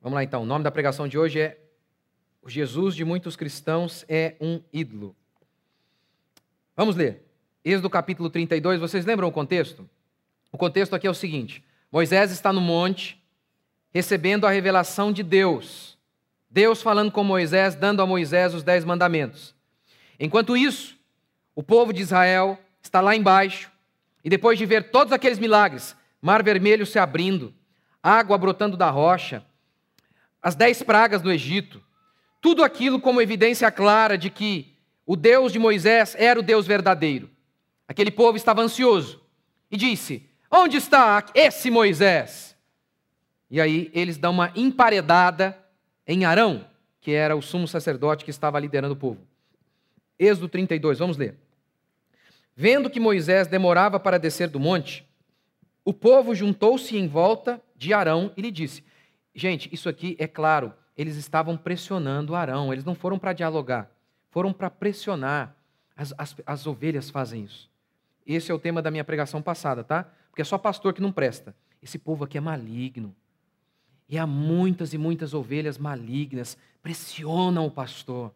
Vamos lá então. O nome da pregação de hoje é O Jesus de muitos cristãos é um ídolo. Vamos ler. Êxodo capítulo 32, vocês lembram o contexto? O contexto aqui é o seguinte: Moisés está no monte, recebendo a revelação de Deus. Deus falando com Moisés, dando a Moisés os dez mandamentos. Enquanto isso, o povo de Israel está lá embaixo, e depois de ver todos aqueles milagres, mar vermelho se abrindo, água brotando da rocha, as dez pragas no Egito, tudo aquilo como evidência clara de que o Deus de Moisés era o Deus verdadeiro. Aquele povo estava ansioso e disse: Onde está esse Moisés? E aí eles dão uma emparedada em Arão, que era o sumo sacerdote que estava liderando o povo. Êxodo 32, vamos ler. Vendo que Moisés demorava para descer do monte, o povo juntou-se em volta de Arão e lhe disse: Gente, isso aqui é claro, eles estavam pressionando Arão, eles não foram para dialogar, foram para pressionar. As, as, as ovelhas fazem isso. Esse é o tema da minha pregação passada, tá? Porque é só pastor que não presta. Esse povo aqui é maligno. E há muitas e muitas ovelhas malignas, pressionam o pastor.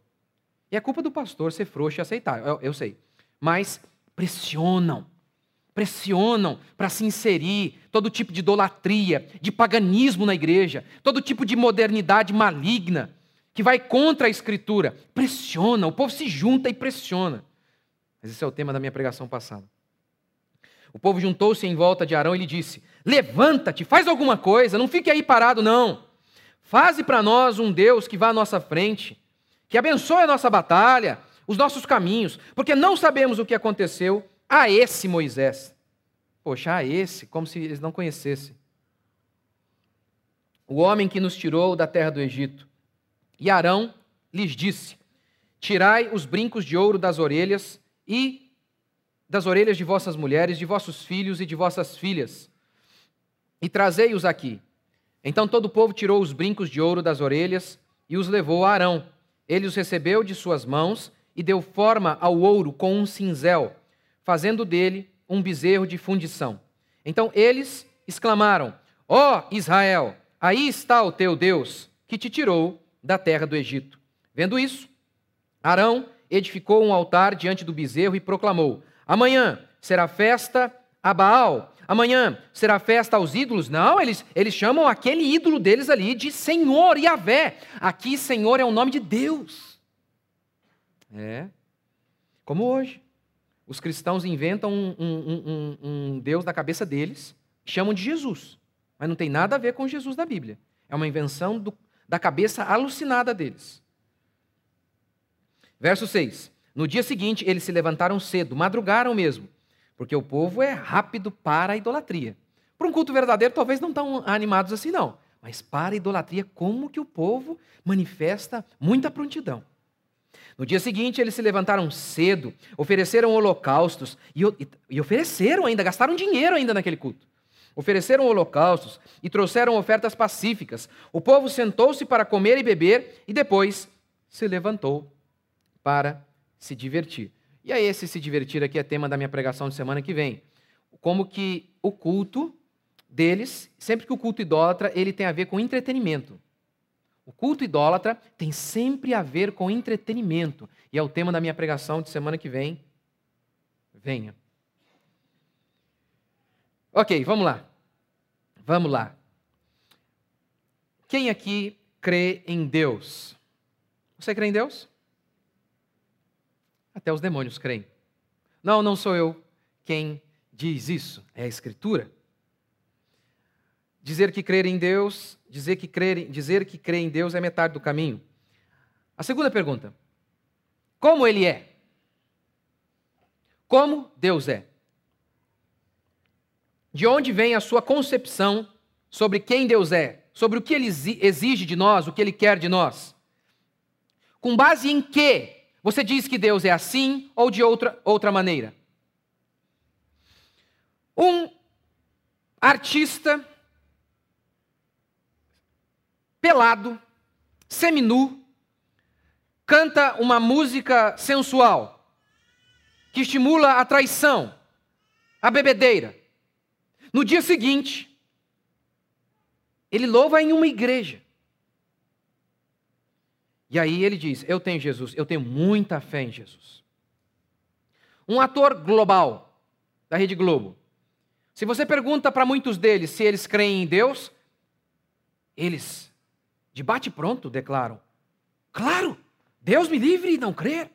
E é culpa do pastor ser frouxo e aceitar, eu, eu sei. Mas pressionam pressionam para se inserir todo tipo de idolatria, de paganismo na igreja, todo tipo de modernidade maligna que vai contra a escritura. Pressiona, o povo se junta e pressiona. Mas esse é o tema da minha pregação passada. O povo juntou-se em volta de Arão e lhe disse: Levanta-te, faz alguma coisa, não fique aí parado, não. Faze para nós um Deus que vá à nossa frente, que abençoe a nossa batalha, os nossos caminhos, porque não sabemos o que aconteceu a esse Moisés. Poxa, a esse, como se eles não conhecessem. O homem que nos tirou da terra do Egito. E Arão lhes disse: Tirai os brincos de ouro das orelhas e das orelhas de vossas mulheres, de vossos filhos e de vossas filhas, e trazei-os aqui. Então todo o povo tirou os brincos de ouro das orelhas e os levou a Arão. Ele os recebeu de suas mãos e deu forma ao ouro com um cinzel fazendo dele um bezerro de fundição. Então eles exclamaram: Ó oh, Israel, aí está o teu Deus, que te tirou da terra do Egito. Vendo isso, Arão edificou um altar diante do bezerro e proclamou: Amanhã será festa a Baal. Amanhã será festa aos ídolos? Não, eles, eles chamam aquele ídolo deles ali de Senhor Yahvé. Aqui, Senhor é o nome de Deus. É. Como hoje. Os cristãos inventam um, um, um, um Deus da cabeça deles, chamam de Jesus, mas não tem nada a ver com Jesus da Bíblia. É uma invenção do, da cabeça alucinada deles. Verso 6. No dia seguinte, eles se levantaram cedo, madrugaram mesmo, porque o povo é rápido para a idolatria. Para um culto verdadeiro, talvez não tão animados assim, não. Mas para a idolatria, como que o povo manifesta muita prontidão. No dia seguinte, eles se levantaram cedo, ofereceram holocaustos e, e, e, ofereceram ainda, gastaram dinheiro ainda naquele culto. Ofereceram holocaustos e trouxeram ofertas pacíficas. O povo sentou-se para comer e beber e depois se levantou para se divertir. E aí, esse se divertir aqui é tema da minha pregação de semana que vem. Como que o culto deles, sempre que o culto idólatra, ele tem a ver com entretenimento. O culto idólatra tem sempre a ver com entretenimento. E é o tema da minha pregação de semana que vem. Venha. Ok, vamos lá. Vamos lá. Quem aqui crê em Deus? Você crê em Deus? Até os demônios creem. Não, não sou eu quem diz isso, é a Escritura. Dizer que crer em Deus, dizer que crer, dizer que crer em Deus é metade do caminho. A segunda pergunta: Como ele é? Como Deus é? De onde vem a sua concepção sobre quem Deus é, sobre o que ele exige de nós, o que ele quer de nós? Com base em que você diz que Deus é assim ou de outra, outra maneira? Um artista pelado, seminu, canta uma música sensual que estimula a traição, a bebedeira. No dia seguinte, ele louva em uma igreja. E aí ele diz: Eu tenho Jesus, eu tenho muita fé em Jesus. Um ator global, da Rede Globo. Se você pergunta para muitos deles se eles creem em Deus, eles, de bate-pronto, declaram: Claro, Deus me livre de não crer.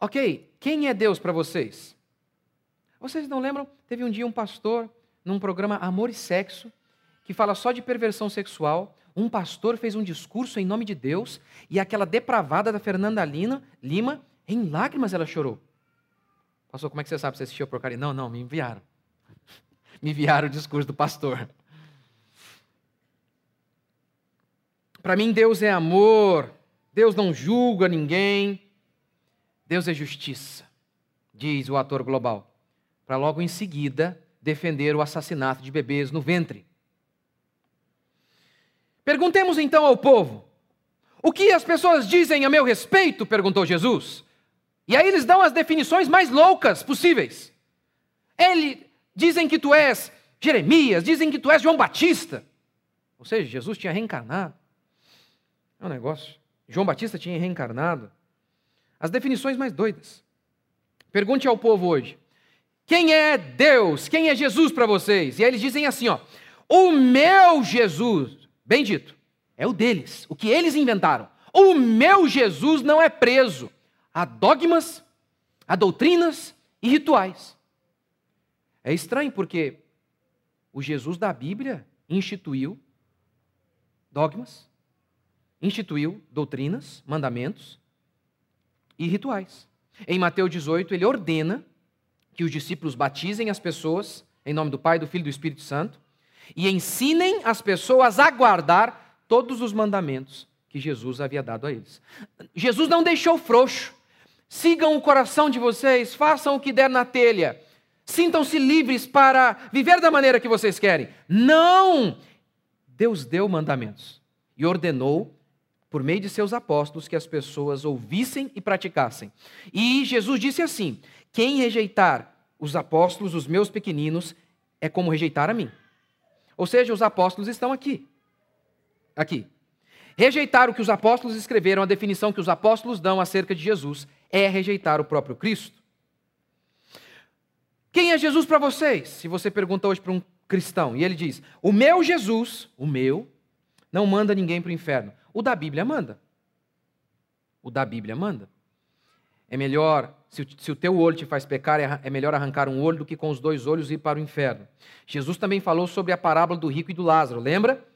Ok, quem é Deus para vocês? Vocês não lembram? Teve um dia um pastor, num programa Amor e Sexo, que fala só de perversão sexual. Um pastor fez um discurso em nome de Deus e aquela depravada da Fernanda Lina, Lima, em lágrimas ela chorou. Pastor, como é que você sabe você assistiu a porcaria? Não, não, me enviaram. Me enviaram o discurso do pastor. Para mim, Deus é amor, Deus não julga ninguém, Deus é justiça, diz o ator global, para logo em seguida defender o assassinato de bebês no ventre. Perguntemos então ao povo: o que as pessoas dizem a meu respeito? perguntou Jesus. E aí eles dão as definições mais loucas possíveis. Ele dizem que tu és Jeremias, dizem que tu és João Batista. Ou seja, Jesus tinha reencarnado. É um negócio. João Batista tinha reencarnado. As definições mais doidas. Pergunte ao povo hoje: quem é Deus? Quem é Jesus para vocês? E aí eles dizem assim, ó: "O meu Jesus", bem dito, é o deles, o que eles inventaram. O meu Jesus não é preso a dogmas, a doutrinas e rituais. É estranho porque o Jesus da Bíblia instituiu dogmas, instituiu doutrinas, mandamentos e rituais. Em Mateus 18, ele ordena que os discípulos batizem as pessoas em nome do Pai, do Filho e do Espírito Santo e ensinem as pessoas a guardar todos os mandamentos que Jesus havia dado a eles. Jesus não deixou frouxo. Sigam o coração de vocês, façam o que der na telha. Sintam-se livres para viver da maneira que vocês querem. Não! Deus deu mandamentos e ordenou, por meio de seus apóstolos, que as pessoas ouvissem e praticassem. E Jesus disse assim: Quem rejeitar os apóstolos, os meus pequeninos, é como rejeitar a mim. Ou seja, os apóstolos estão aqui. Aqui. Rejeitar o que os apóstolos escreveram, a definição que os apóstolos dão acerca de Jesus, é rejeitar o próprio Cristo. Quem é Jesus para vocês? Se você pergunta hoje para um cristão e ele diz: O meu Jesus, o meu, não manda ninguém para o inferno. O da Bíblia manda. O da Bíblia manda. É melhor, se, se o teu olho te faz pecar, é, é melhor arrancar um olho do que com os dois olhos ir para o inferno. Jesus também falou sobre a parábola do rico e do Lázaro, lembra?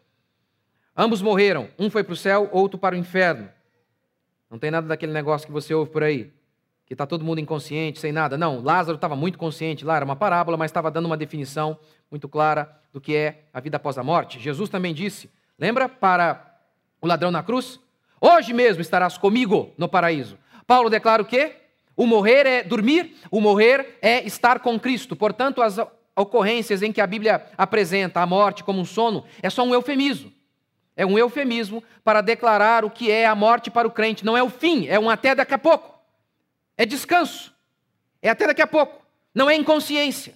Ambos morreram, um foi para o céu, outro para o inferno. Não tem nada daquele negócio que você ouve por aí, que está todo mundo inconsciente, sem nada. Não, Lázaro estava muito consciente lá, era uma parábola, mas estava dando uma definição muito clara do que é a vida após a morte. Jesus também disse, lembra para o ladrão na cruz? Hoje mesmo estarás comigo no paraíso. Paulo declara o quê? O morrer é dormir, o morrer é estar com Cristo. Portanto, as ocorrências em que a Bíblia apresenta a morte como um sono é só um eufemismo. É um eufemismo para declarar o que é a morte para o crente. Não é o fim, é um até daqui a pouco. É descanso. É até daqui a pouco. Não é inconsciência.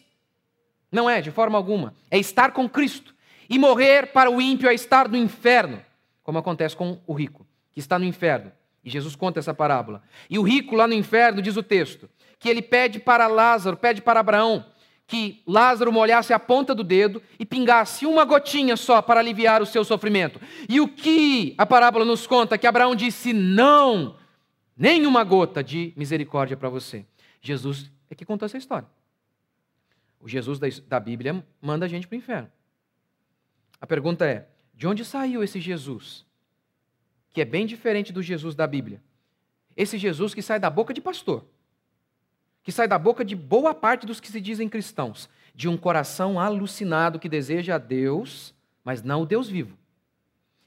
Não é, de forma alguma. É estar com Cristo. E morrer para o ímpio é estar no inferno, como acontece com o rico, que está no inferno. E Jesus conta essa parábola. E o rico lá no inferno, diz o texto, que ele pede para Lázaro, pede para Abraão, que Lázaro molhasse a ponta do dedo e pingasse uma gotinha só para aliviar o seu sofrimento. E o que a parábola nos conta? Que Abraão disse: não, nenhuma gota de misericórdia para você. Jesus é que contou essa história. O Jesus da Bíblia manda a gente para o inferno. A pergunta é: de onde saiu esse Jesus? Que é bem diferente do Jesus da Bíblia. Esse Jesus que sai da boca de pastor que sai da boca de boa parte dos que se dizem cristãos, de um coração alucinado que deseja a Deus, mas não o Deus vivo.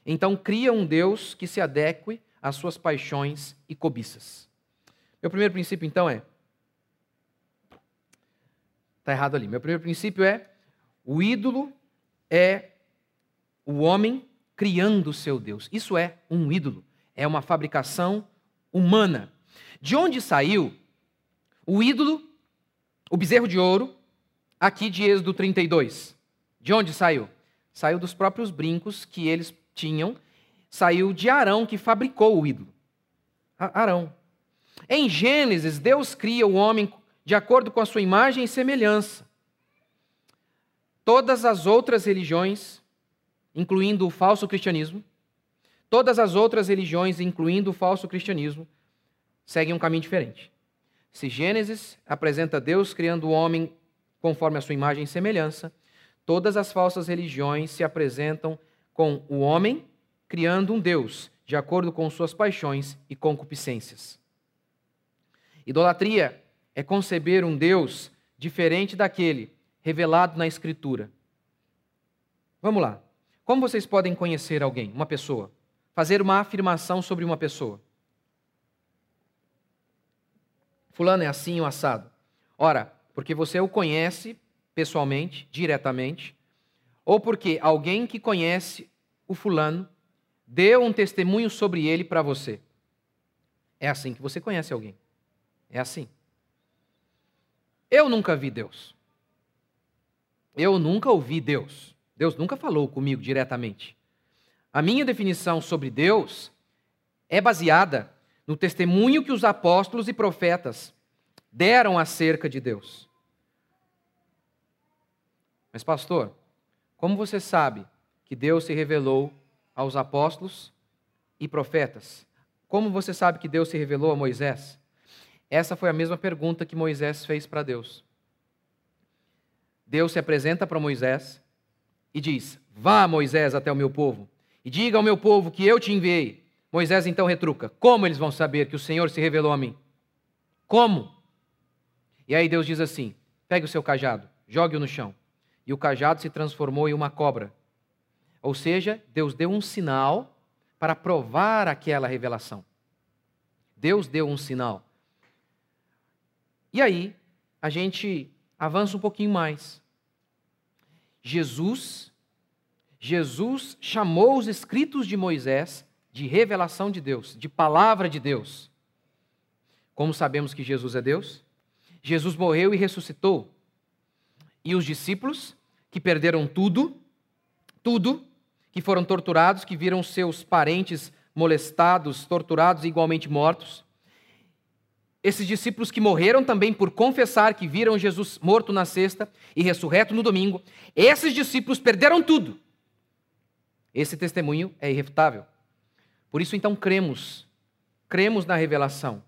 Então cria um Deus que se adeque às suas paixões e cobiças. Meu primeiro princípio, então, é. Está errado ali. Meu primeiro princípio é: o ídolo é o homem criando o seu Deus. Isso é um ídolo. É uma fabricação humana. De onde saiu o ídolo, o bezerro de ouro, aqui de Êxodo 32. De onde saiu? Saiu dos próprios brincos que eles tinham saiu de Arão, que fabricou o ídolo. Arão. Em Gênesis, Deus cria o homem de acordo com a sua imagem e semelhança. Todas as outras religiões, incluindo o falso cristianismo, todas as outras religiões, incluindo o falso cristianismo, seguem um caminho diferente. Se Gênesis apresenta Deus criando o homem conforme a sua imagem e semelhança, todas as falsas religiões se apresentam com o homem criando um Deus de acordo com suas paixões e concupiscências. Idolatria é conceber um Deus diferente daquele revelado na Escritura. Vamos lá. Como vocês podem conhecer alguém, uma pessoa? Fazer uma afirmação sobre uma pessoa. Fulano é assim o assado. Ora, porque você o conhece pessoalmente, diretamente, ou porque alguém que conhece o fulano deu um testemunho sobre ele para você. É assim que você conhece alguém. É assim. Eu nunca vi Deus. Eu nunca ouvi Deus. Deus nunca falou comigo diretamente. A minha definição sobre Deus é baseada no testemunho que os apóstolos e profetas deram acerca de Deus. Mas, pastor, como você sabe que Deus se revelou aos apóstolos e profetas? Como você sabe que Deus se revelou a Moisés? Essa foi a mesma pergunta que Moisés fez para Deus. Deus se apresenta para Moisés e diz: Vá, Moisés, até o meu povo e diga ao meu povo que eu te enviei. Moisés então retruca: Como eles vão saber que o Senhor se revelou a mim? Como? E aí Deus diz assim: Pegue o seu cajado, jogue-o no chão. E o cajado se transformou em uma cobra. Ou seja, Deus deu um sinal para provar aquela revelação. Deus deu um sinal. E aí, a gente avança um pouquinho mais. Jesus, Jesus chamou os escritos de Moisés de revelação de Deus, de palavra de Deus. Como sabemos que Jesus é Deus? Jesus morreu e ressuscitou. E os discípulos, que perderam tudo, tudo, que foram torturados, que viram seus parentes molestados, torturados e igualmente mortos, esses discípulos que morreram também por confessar que viram Jesus morto na sexta e ressurreto no domingo, esses discípulos perderam tudo. Esse testemunho é irrefutável. Por isso, então, cremos, cremos na revelação,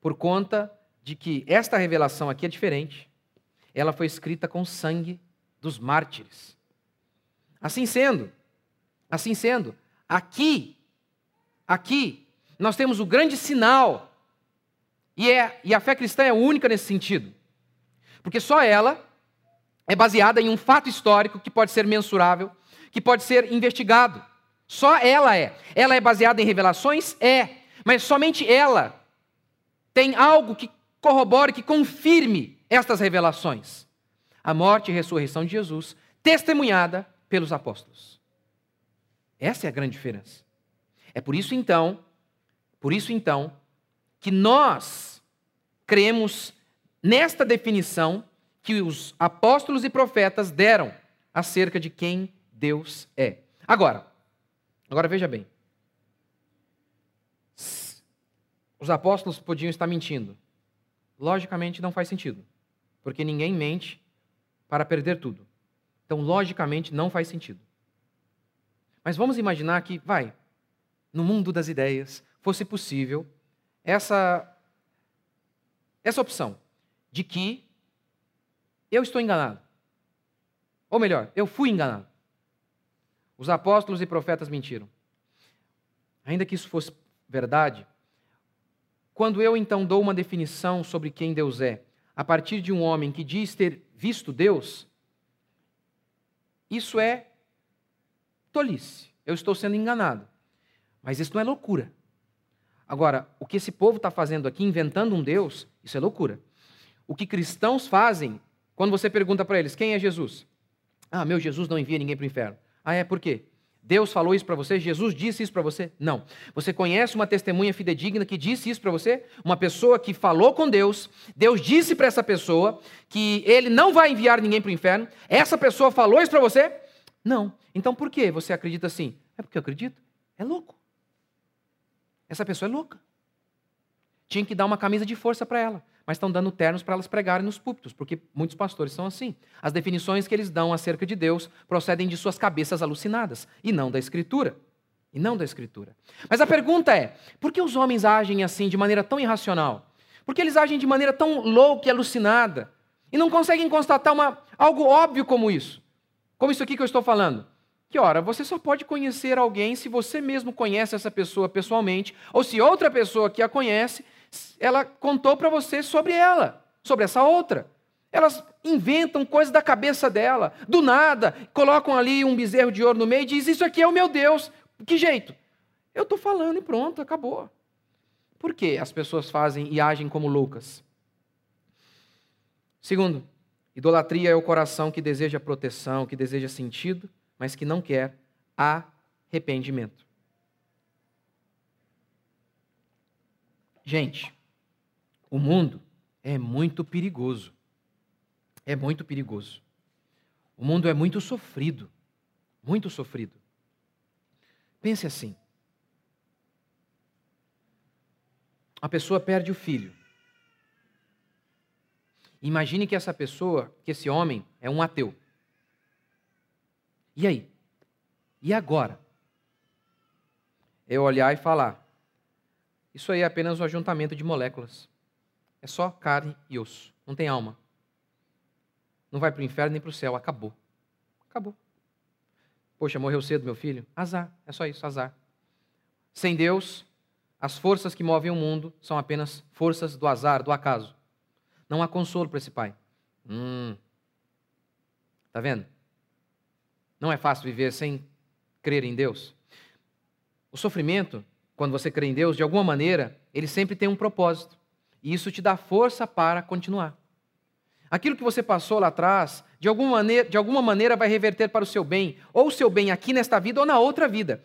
por conta de que esta revelação aqui é diferente. Ela foi escrita com sangue dos mártires. Assim sendo, assim sendo, aqui, aqui, nós temos o grande sinal e, é, e a fé cristã é única nesse sentido. Porque só ela é baseada em um fato histórico que pode ser mensurável, que pode ser investigado. Só ela é. Ela é baseada em revelações? É. Mas somente ela tem algo que corrobore, que confirme estas revelações. A morte e ressurreição de Jesus, testemunhada pelos apóstolos. Essa é a grande diferença. É por isso então, por isso então, que nós cremos nesta definição que os apóstolos e profetas deram acerca de quem Deus é. Agora, agora veja bem. Os apóstolos podiam estar mentindo. Logicamente não faz sentido, porque ninguém mente para perder tudo. Então, logicamente, não faz sentido. Mas vamos imaginar que, vai, no mundo das ideias, fosse possível essa, essa opção de que eu estou enganado. Ou melhor, eu fui enganado. Os apóstolos e profetas mentiram. Ainda que isso fosse verdade, quando eu então dou uma definição sobre quem Deus é, a partir de um homem que diz ter visto Deus, isso é tolice. Eu estou sendo enganado. Mas isso não é loucura. Agora, o que esse povo está fazendo aqui, inventando um Deus, isso é loucura. O que cristãos fazem, quando você pergunta para eles, quem é Jesus? Ah, meu Jesus não envia ninguém para o inferno. Ah, é por quê? Deus falou isso para você? Jesus disse isso para você? Não. Você conhece uma testemunha fidedigna que disse isso para você? Uma pessoa que falou com Deus, Deus disse para essa pessoa que ele não vai enviar ninguém para o inferno. Essa pessoa falou isso para você? Não. Então por que você acredita assim? É porque eu acredito. é louco. Essa pessoa é louca. Tinha que dar uma camisa de força para ela, mas estão dando ternos para elas pregarem nos púlpitos, porque muitos pastores são assim. As definições que eles dão acerca de Deus procedem de suas cabeças alucinadas e não da Escritura. E não da Escritura. Mas a pergunta é: por que os homens agem assim de maneira tão irracional? Por que eles agem de maneira tão louca e alucinada? E não conseguem constatar uma, algo óbvio como isso? Como isso aqui que eu estou falando. Que, ora, você só pode conhecer alguém se você mesmo conhece essa pessoa pessoalmente, ou se outra pessoa que a conhece, ela contou para você sobre ela, sobre essa outra. Elas inventam coisas da cabeça dela, do nada, colocam ali um bezerro de ouro no meio e diz: Isso aqui é o meu Deus. Que jeito? Eu estou falando e pronto, acabou. Por que as pessoas fazem e agem como loucas? Segundo, idolatria é o coração que deseja proteção, que deseja sentido, mas que não quer arrependimento. Gente, o mundo é muito perigoso. É muito perigoso. O mundo é muito sofrido. Muito sofrido. Pense assim: a pessoa perde o filho. Imagine que essa pessoa, que esse homem, é um ateu. E aí? E agora? Eu olhar e falar: Isso aí é apenas um ajuntamento de moléculas. É só carne e osso. Não tem alma. Não vai para o inferno nem para o céu. Acabou. Acabou. Poxa, morreu cedo meu filho? Azar. É só isso, azar. Sem Deus, as forças que movem o mundo são apenas forças do azar, do acaso. Não há consolo para esse pai. Hum. Tá vendo? Não é fácil viver sem crer em Deus. O sofrimento, quando você crê em Deus, de alguma maneira, ele sempre tem um propósito. E isso te dá força para continuar. Aquilo que você passou lá atrás, de alguma maneira, de alguma maneira vai reverter para o seu bem, ou o seu bem aqui nesta vida ou na outra vida.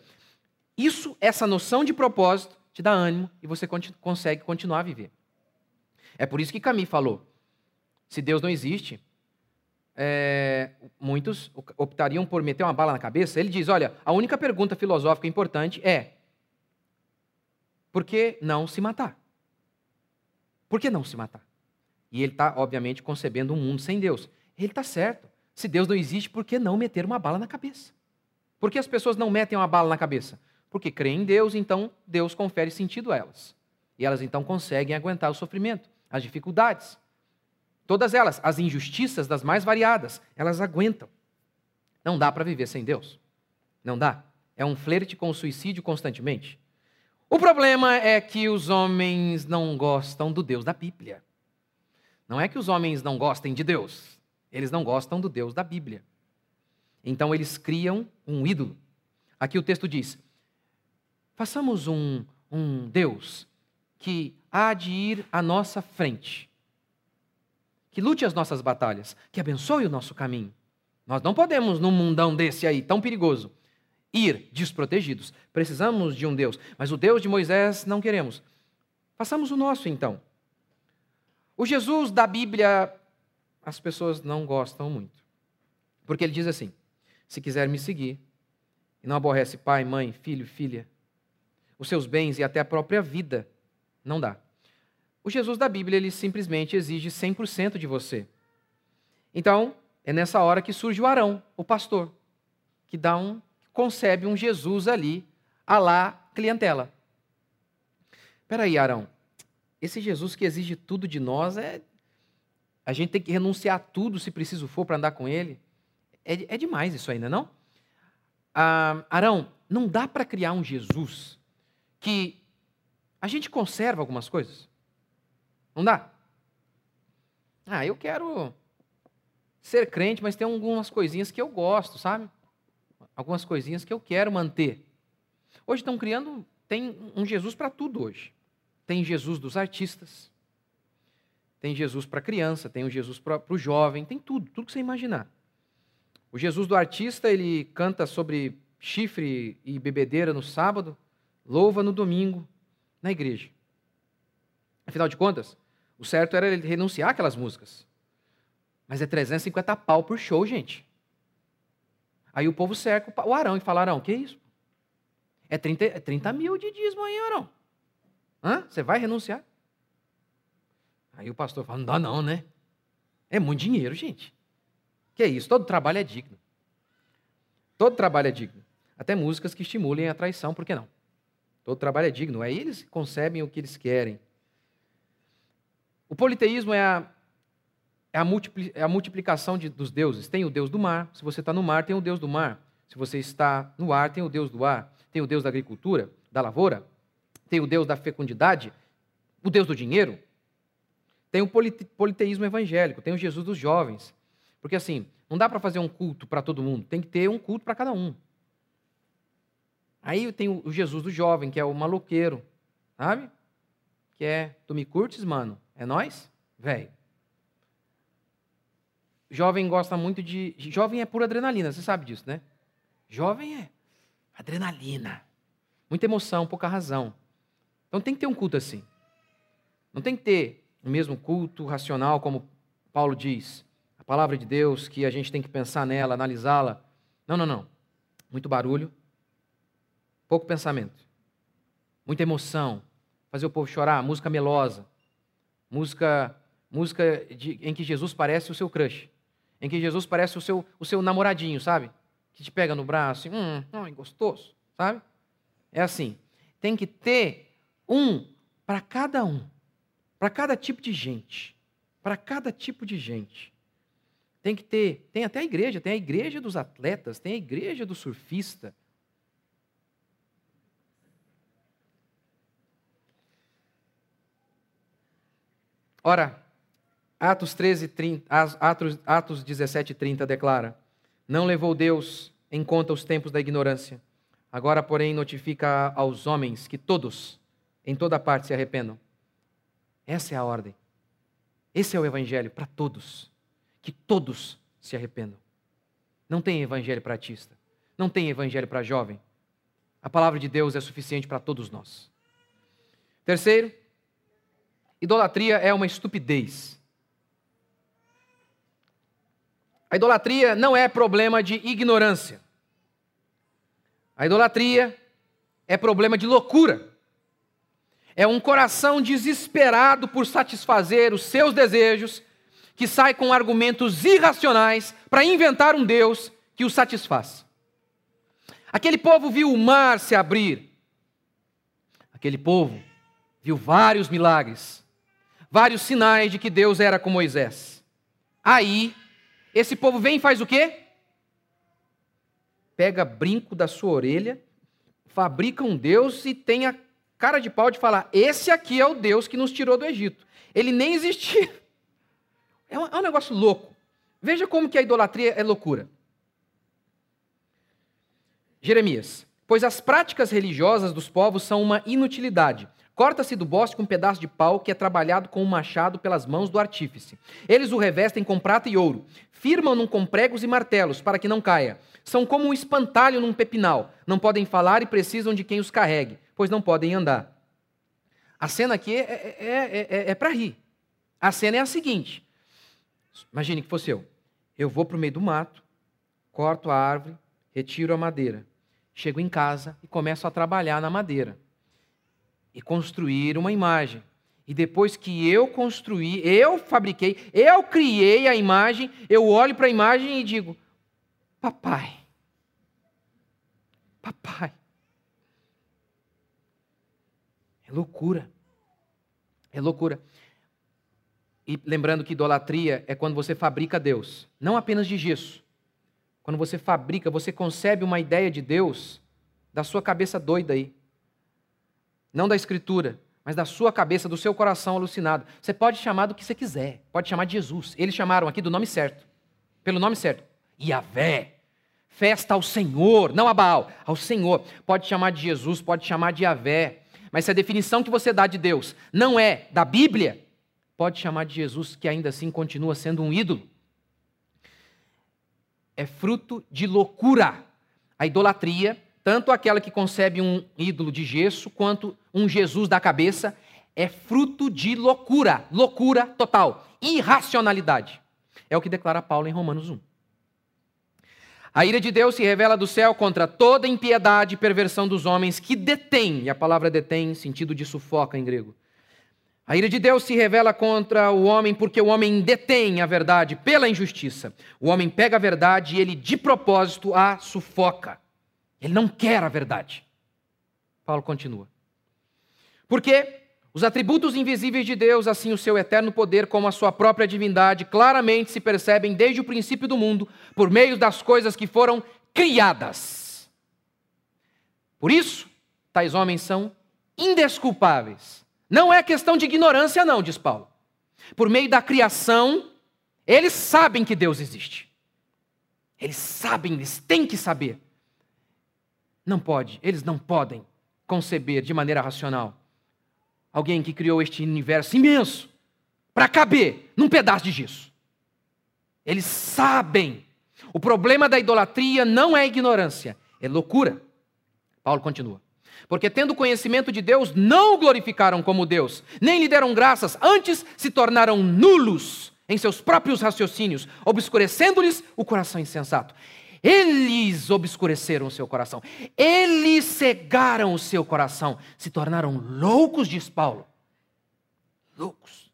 Isso, essa noção de propósito, te dá ânimo e você consegue continuar a viver. É por isso que Camille falou: se Deus não existe, é, muitos optariam por meter uma bala na cabeça. Ele diz: olha, a única pergunta filosófica importante é: por que não se matar? Por que não se matar? E ele está, obviamente, concebendo um mundo sem Deus. Ele está certo. Se Deus não existe, por que não meter uma bala na cabeça? Por que as pessoas não metem uma bala na cabeça? Porque creem em Deus, então Deus confere sentido a elas. E elas então conseguem aguentar o sofrimento, as dificuldades. Todas elas, as injustiças das mais variadas, elas aguentam. Não dá para viver sem Deus. Não dá. É um flerte com o suicídio constantemente. O problema é que os homens não gostam do Deus da Bíblia. Não é que os homens não gostem de Deus, eles não gostam do Deus da Bíblia. Então eles criam um ídolo. Aqui o texto diz: façamos um, um Deus que há de ir à nossa frente que lute as nossas batalhas, que abençoe o nosso caminho. Nós não podemos, num mundão desse aí, tão perigoso, ir desprotegidos. Precisamos de um Deus, mas o Deus de Moisés não queremos. Façamos o nosso então. O Jesus da Bíblia, as pessoas não gostam muito. Porque ele diz assim: se quiser me seguir, e não aborrece pai, mãe, filho, filha, os seus bens e até a própria vida, não dá. O Jesus da Bíblia, ele simplesmente exige 100% de você. Então, é nessa hora que surge o Arão, o pastor, que dá um concebe um Jesus ali, a lá clientela. Espera aí, Arão. Esse Jesus que exige tudo de nós é a gente tem que renunciar a tudo se preciso for para andar com ele. É, é demais isso ainda, não? Ah, Arão, não dá para criar um Jesus que a gente conserva algumas coisas. Não dá? Ah, eu quero ser crente, mas tem algumas coisinhas que eu gosto, sabe? Algumas coisinhas que eu quero manter. Hoje estão criando, tem um Jesus para tudo hoje. Tem Jesus dos artistas, tem Jesus para criança, tem o Jesus para o jovem, tem tudo, tudo que você imaginar. O Jesus do artista, ele canta sobre chifre e bebedeira no sábado, louva no domingo na igreja. Afinal de contas, o certo era ele renunciar aquelas músicas. Mas é 350 pau por show, gente. Aí o povo cerca o Arão e fala: Arão, que isso? É 30, é 30 mil de dízimo aí, não? Hã? Você vai renunciar? Aí o pastor fala: não dá não, né? É muito dinheiro, gente. Que é isso? Todo trabalho é digno. Todo trabalho é digno. Até músicas que estimulem a traição, por que não? Todo trabalho é digno. É eles concebem o que eles querem. O politeísmo é a, é a, multipli, é a multiplicação de, dos deuses. Tem o deus do mar. Se você está no mar, tem o deus do mar. Se você está no ar, tem o deus do ar. Tem o deus da agricultura, da lavoura. Tem o deus da fecundidade. O deus do dinheiro. Tem o politeísmo evangélico. Tem o Jesus dos jovens. Porque assim, não dá para fazer um culto para todo mundo. Tem que ter um culto para cada um. Aí tem o Jesus do jovem, que é o maloqueiro, sabe? Que é, tu me curtes, mano? É nós? Velho. Jovem gosta muito de. Jovem é pura adrenalina, você sabe disso, né? Jovem é adrenalina. Muita emoção, pouca razão. Então tem que ter um culto assim. Não tem que ter o mesmo culto racional, como Paulo diz. A palavra de Deus, que a gente tem que pensar nela, analisá-la. Não, não, não. Muito barulho, pouco pensamento. Muita emoção. Fazer o povo chorar, música melosa. Música, música de, em que Jesus parece o seu crush em que Jesus parece o seu, o seu namoradinho, sabe? Que te pega no braço, hum, ai, gostoso, sabe? É assim. Tem que ter um para cada um, para cada tipo de gente, para cada tipo de gente. Tem que ter, tem até a igreja, tem a igreja dos atletas, tem a igreja do surfista. Ora, Atos 13, 30, Atos, Atos 17, 30 declara: Não levou Deus em conta os tempos da ignorância. Agora, porém, notifica aos homens que todos, em toda parte, se arrependam. Essa é a ordem. Esse é o evangelho para todos. Que todos se arrependam. Não tem evangelho para artista. Não tem evangelho para jovem. A palavra de Deus é suficiente para todos nós. Terceiro, idolatria é uma estupidez. A idolatria não é problema de ignorância. A idolatria é problema de loucura. É um coração desesperado por satisfazer os seus desejos, que sai com argumentos irracionais para inventar um Deus que o satisfaz. Aquele povo viu o mar se abrir. Aquele povo viu vários milagres, vários sinais de que Deus era com Moisés. Aí esse povo vem e faz o quê? Pega brinco da sua orelha, fabrica um Deus e tem a cara de pau de falar: esse aqui é o Deus que nos tirou do Egito. Ele nem existia. É um, é um negócio louco. Veja como que a idolatria é loucura. Jeremias. Pois as práticas religiosas dos povos são uma inutilidade. Corta-se do bosque um pedaço de pau que é trabalhado com um machado pelas mãos do artífice. Eles o revestem com prata e ouro, firmam-no com pregos e martelos para que não caia. São como um espantalho num pepinal. Não podem falar e precisam de quem os carregue, pois não podem andar. A cena aqui é, é, é, é, é para rir. A cena é a seguinte: imagine que fosse eu. Eu vou para o meio do mato, corto a árvore, retiro a madeira, chego em casa e começo a trabalhar na madeira e construir uma imagem. E depois que eu construí, eu fabriquei, eu criei a imagem, eu olho para a imagem e digo: Papai, papai. É loucura. É loucura. E lembrando que idolatria é quando você fabrica Deus, não apenas de gesso. Quando você fabrica, você concebe uma ideia de Deus da sua cabeça doida aí não da Escritura, mas da sua cabeça, do seu coração alucinado. Você pode chamar do que você quiser, pode chamar de Jesus. Eles chamaram aqui do nome certo, pelo nome certo. Yahvé. Festa ao Senhor, não a Baal, ao Senhor. Pode chamar de Jesus, pode chamar de Yahvé. Mas se a definição que você dá de Deus não é da Bíblia, pode chamar de Jesus, que ainda assim continua sendo um ídolo. É fruto de loucura. A idolatria tanto aquela que concebe um ídolo de gesso, quanto um Jesus da cabeça, é fruto de loucura, loucura total, irracionalidade. É o que declara Paulo em Romanos 1. A ira de Deus se revela do céu contra toda impiedade e perversão dos homens que detêm, e a palavra detém sentido de sufoca em grego. A ira de Deus se revela contra o homem porque o homem detém a verdade pela injustiça. O homem pega a verdade e ele de propósito a sufoca. Ele não quer a verdade. Paulo continua. Porque os atributos invisíveis de Deus, assim o seu eterno poder como a sua própria divindade, claramente se percebem desde o princípio do mundo, por meio das coisas que foram criadas. Por isso, tais homens são indesculpáveis. Não é questão de ignorância, não, diz Paulo. Por meio da criação, eles sabem que Deus existe. Eles sabem, eles têm que saber. Não pode, eles não podem conceber de maneira racional alguém que criou este universo imenso para caber num pedaço de gesso. Eles sabem. O problema da idolatria não é ignorância, é loucura. Paulo continua. Porque, tendo conhecimento de Deus, não o glorificaram como Deus, nem lhe deram graças, antes se tornaram nulos em seus próprios raciocínios, obscurecendo-lhes o coração insensato. Eles obscureceram o seu coração. Eles cegaram o seu coração. Se tornaram loucos, diz Paulo. Loucos.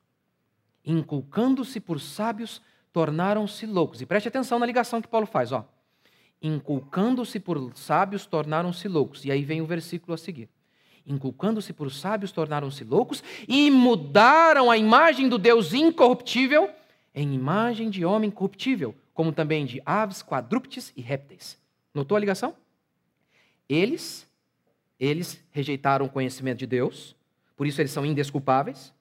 Inculcando-se por sábios, tornaram-se loucos. E preste atenção na ligação que Paulo faz, ó. Inculcando-se por sábios, tornaram-se loucos. E aí vem o versículo a seguir. Inculcando-se por sábios, tornaram-se loucos e mudaram a imagem do Deus incorruptível em imagem de homem corruptível como também de aves, quadrúpedes e répteis. Notou a ligação? Eles, eles rejeitaram o conhecimento de Deus, por isso eles são indesculpáveis.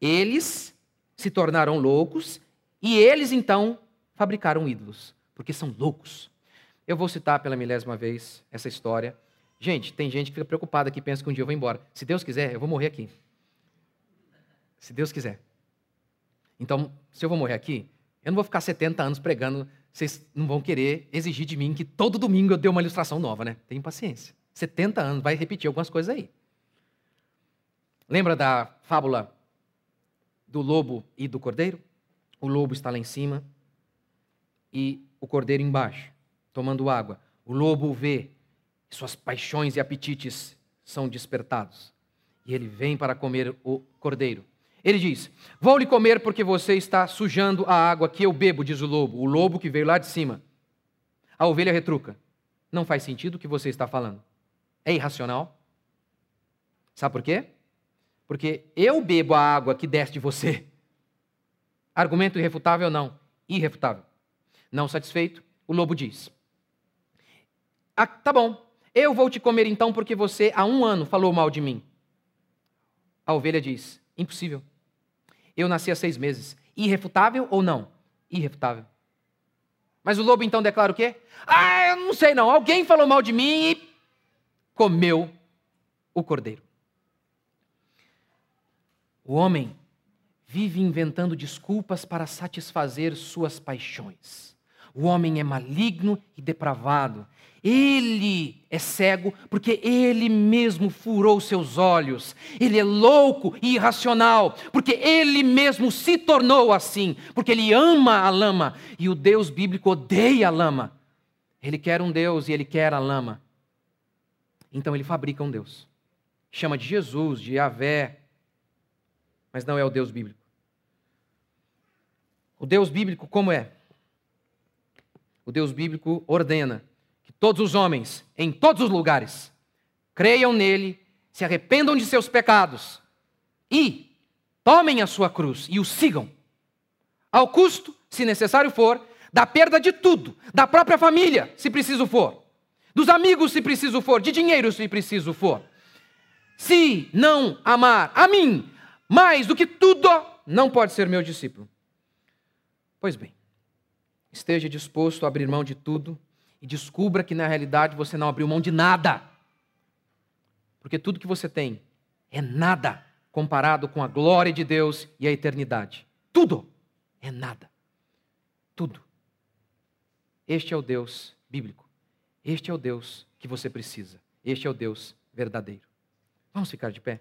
Eles se tornaram loucos e eles então fabricaram ídolos, porque são loucos. Eu vou citar pela milésima vez essa história. Gente, tem gente que fica preocupada que pensa que um dia eu vou embora. Se Deus quiser, eu vou morrer aqui. Se Deus quiser. Então, se eu vou morrer aqui, eu não vou ficar 70 anos pregando, vocês não vão querer exigir de mim que todo domingo eu dê uma ilustração nova, né? Tenha paciência. 70 anos, vai repetir algumas coisas aí. Lembra da fábula do lobo e do cordeiro? O lobo está lá em cima e o cordeiro embaixo, tomando água. O lobo vê, suas paixões e apetites são despertados. E ele vem para comer o cordeiro. Ele diz: Vou lhe comer porque você está sujando a água que eu bebo, diz o lobo, o lobo que veio lá de cima. A ovelha retruca: Não faz sentido o que você está falando. É irracional. Sabe por quê? Porque eu bebo a água que desce de você. Argumento irrefutável não, irrefutável. Não satisfeito, o lobo diz: ah, Tá bom, eu vou te comer então porque você há um ano falou mal de mim. A ovelha diz: Impossível. Eu nasci há seis meses. Irrefutável ou não? Irrefutável. Mas o lobo então declara o quê? Ah, eu não sei não. Alguém falou mal de mim e comeu o cordeiro. O homem vive inventando desculpas para satisfazer suas paixões. O homem é maligno e depravado. Ele é cego porque ele mesmo furou seus olhos. Ele é louco e irracional porque ele mesmo se tornou assim, porque ele ama a lama e o Deus bíblico odeia a lama. Ele quer um Deus e ele quer a lama. Então ele fabrica um Deus. Chama de Jesus, de Yahvé, mas não é o Deus bíblico. O Deus bíblico como é? O Deus bíblico ordena todos os homens, em todos os lugares, creiam nele, se arrependam de seus pecados e tomem a sua cruz e o sigam, ao custo, se necessário for, da perda de tudo, da própria família, se preciso for, dos amigos, se preciso for, de dinheiro, se preciso for. Se não amar a mim mais do que tudo, não pode ser meu discípulo. Pois bem, esteja disposto a abrir mão de tudo e descubra que na realidade você não abriu mão de nada. Porque tudo que você tem é nada comparado com a glória de Deus e a eternidade. Tudo é nada. Tudo. Este é o Deus bíblico. Este é o Deus que você precisa. Este é o Deus verdadeiro. Vamos ficar de pé?